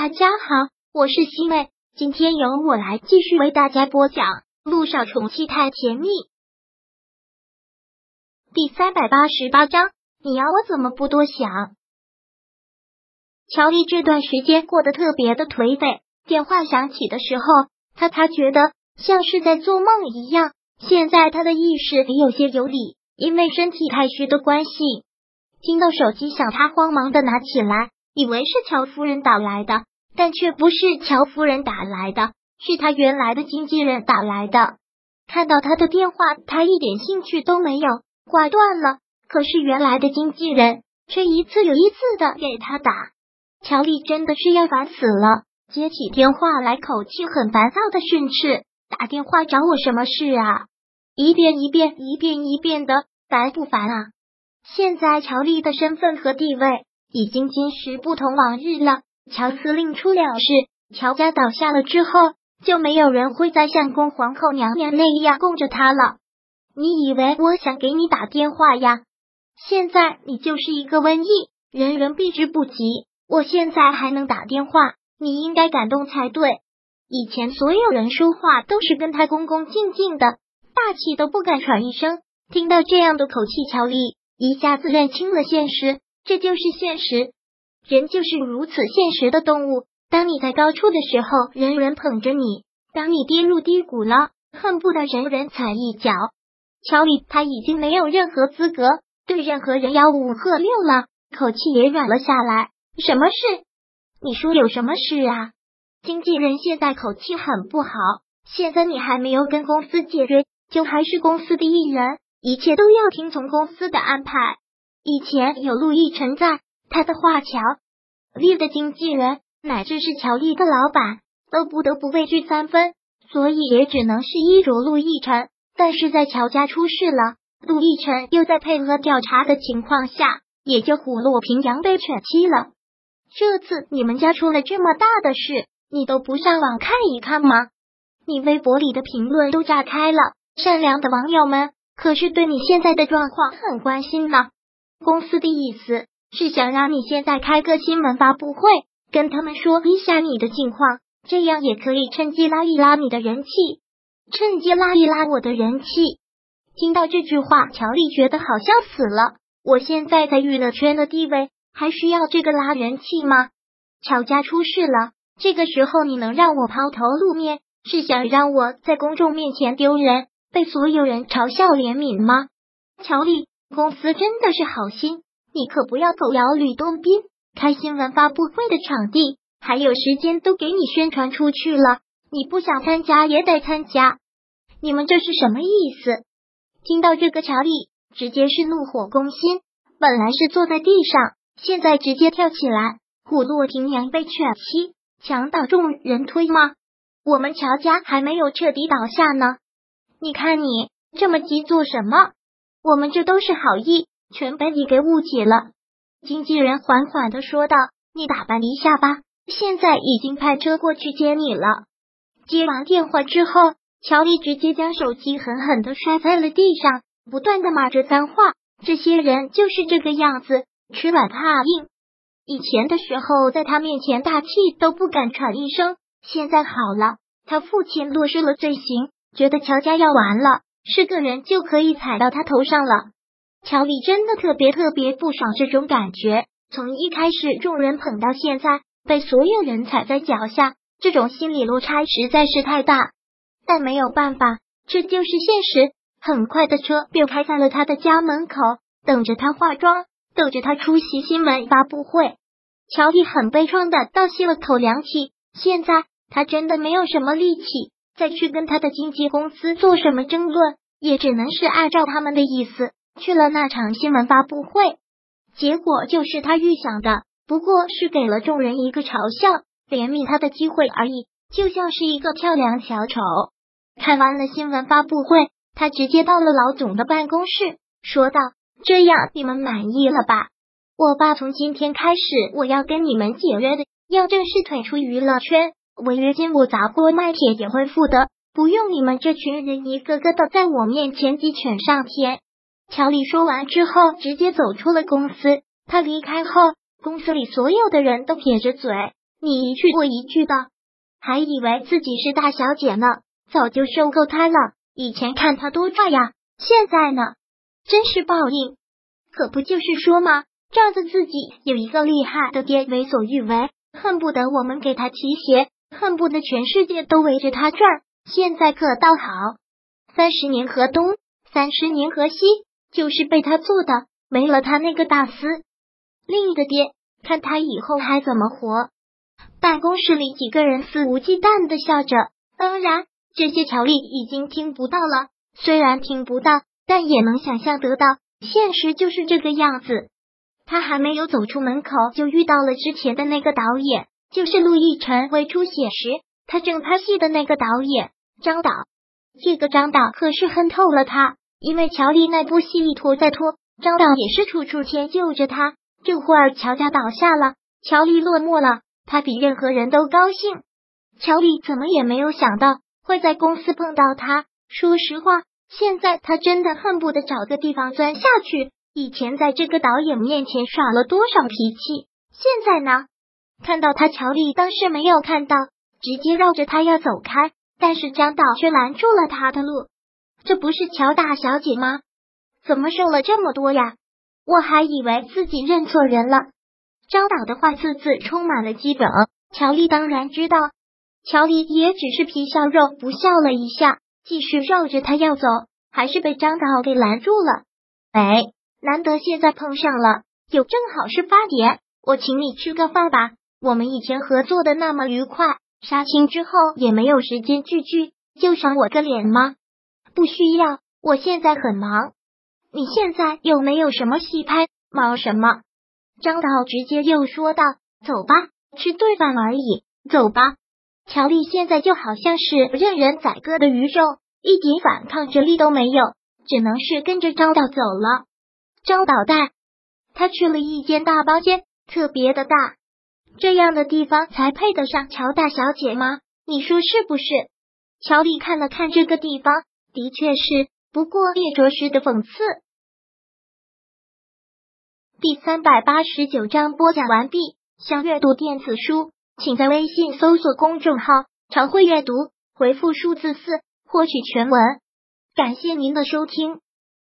大家好，我是西妹，今天由我来继续为大家播讲《路上宠妻太甜蜜》第三百八十八章。你要我怎么不多想？乔丽这段时间过得特别的颓废。电话响起的时候，他他觉得像是在做梦一样。现在他的意识也有些有理，因为身体太虚的关系。听到手机响，他慌忙的拿起来。以为是乔夫人打来的，但却不是乔夫人打来的，是他原来的经纪人打来的。看到他的电话，他一点兴趣都没有，挂断了。可是原来的经纪人却一次又一次的给他打。乔丽真的是要烦死了，接起电话来，口气很烦躁的训斥：“打电话找我什么事啊？一遍一遍，一遍一遍的，烦不烦啊？”现在乔丽的身份和地位。已经今时不同往日了。乔司令出了事，乔家倒下了之后，就没有人会再像宫皇后娘娘那样供着他了。你以为我想给你打电话呀？现在你就是一个瘟疫，人人避之不及。我现在还能打电话，你应该感动才对。以前所有人说话都是跟他恭恭敬敬的，大气都不敢喘一声。听到这样的口气，乔丽一下子认清了现实。这就是现实，人就是如此现实的动物。当你在高处的时候，人人捧着你；当你跌入低谷了，恨不得人人踩一脚。乔里他已经没有任何资格对任何人吆五喝六了，口气也软了下来。什么事？你说有什么事啊？经纪人现在口气很不好。现在你还没有跟公司解约，就还是公司的艺人，一切都要听从公司的安排。以前有陆亦辰在，他的话，乔丽的经纪人乃至是乔丽的老板都不得不畏惧三分，所以也只能是依着陆亦辰。但是在乔家出事了，陆亦辰又在配合调查的情况下，也就虎落平阳被犬欺了。这次你们家出了这么大的事，你都不上网看一看吗？你微博里的评论都炸开了，善良的网友们可是对你现在的状况很关心呢。公司的意思是想让你现在开个新闻发布会，跟他们说一下你的近况，这样也可以趁机拉一拉你的人气，趁机拉一拉我的人气。听到这句话，乔丽觉得好像死了。我现在在娱乐圈的地位，还需要这个拉人气吗？乔家出事了，这个时候你能让我抛头露面，是想让我在公众面前丢人，被所有人嘲笑怜悯吗？乔丽。公司真的是好心，你可不要狗咬吕洞宾，开新闻发布会的场地还有时间都给你宣传出去了，你不想参加也得参加，你们这是什么意思？听到这个，乔丽直接是怒火攻心，本来是坐在地上，现在直接跳起来，虎落平阳被犬欺，墙倒众人推吗？我们乔家还没有彻底倒下呢，你看你这么急做什么？我们这都是好意，全被你给误解了。经纪人缓缓的说道：“你打扮一下吧，现在已经派车过去接你了。”接完电话之后，乔丽直接将手机狠狠的摔在了地上，不断的骂着脏话。这些人就是这个样子，吃软怕硬。以前的时候，在他面前大气都不敢喘一声，现在好了，他父亲落实了罪行，觉得乔家要完了。是个人就可以踩到他头上了。乔丽真的特别特别不爽这种感觉，从一开始众人捧到现在被所有人踩在脚下，这种心理落差实在是太大。但没有办法，这就是现实。很快的车便开在了他的家门口，等着他化妆，等着他出席新闻发布会。乔丽很悲怆的倒吸了口凉气，现在他真的没有什么力气。再去跟他的经纪公司做什么争论，也只能是按照他们的意思去了那场新闻发布会。结果就是他预想的，不过是给了众人一个嘲笑、怜悯他的机会而已，就像是一个跳梁小丑。看完了新闻发布会，他直接到了老总的办公室，说道：“这样你们满意了吧？我爸从今天开始，我要跟你们解约的，要正式退出娱乐圈。”违约金我砸锅卖铁也会付的，不用你们这群人一个个的在我面前鸡犬上天。乔丽说完之后，直接走出了公司。他离开后，公司里所有的人都撇着嘴，你一句我一句的，还以为自己是大小姐呢，早就受够他了。以前看他多帅呀，现在呢，真是报应。可不就是说吗，仗着自己有一个厉害的爹，为所欲为，恨不得我们给他提鞋，恨不得全世界都围着他转。现在可倒好，三十年河东，三十年河西，就是被他做的，没了他那个大司另一个爹，看他以后还怎么活。办公室里几个人肆无忌惮的笑着，当然这些乔丽已经听不到了。虽然听不到，但也能想象得到，现实就是这个样子。他还没有走出门口，就遇到了之前的那个导演，就是陆亦辰未出血时他正拍戏的那个导演张导。这个张导可是恨透了他，因为乔丽那部戏一拖再拖，张导也是处处迁就着他。这会儿乔家倒下了，乔丽落寞了。他比任何人都高兴。乔丽怎么也没有想到会在公司碰到他。说实话，现在他真的恨不得找个地方钻下去。以前在这个导演面前耍了多少脾气，现在呢？看到他，乔丽当时没有看到，直接绕着他要走开。但是张导却拦住了他的路。这不是乔大小姐吗？怎么瘦了这么多呀？我还以为自己认错人了。张导的话字字充满了激梗，乔丽当然知道，乔丽也只是皮笑肉不笑了一下，继续绕着他要走，还是被张导给拦住了。哎，难得现在碰上了，有正好是八点，我请你吃个饭吧。我们以前合作的那么愉快，杀青之后也没有时间聚聚，就赏我个脸吗？不需要，我现在很忙。你现在又没有什么戏拍，忙什么？张导直接又说道：“走吧，吃顿饭而已，走吧。”乔丽现在就好像是任人宰割的鱼肉，一点反抗之力都没有，只能是跟着张导走了。张导带他去了一间大包间，特别的大，这样的地方才配得上乔大小姐吗？你说是不是？乔丽看了看这个地方，的确是，不过也着实的讽刺。第三百八十九章播讲完毕。想阅读电子书，请在微信搜索公众号“常会阅读”，回复数字四获取全文。感谢您的收听。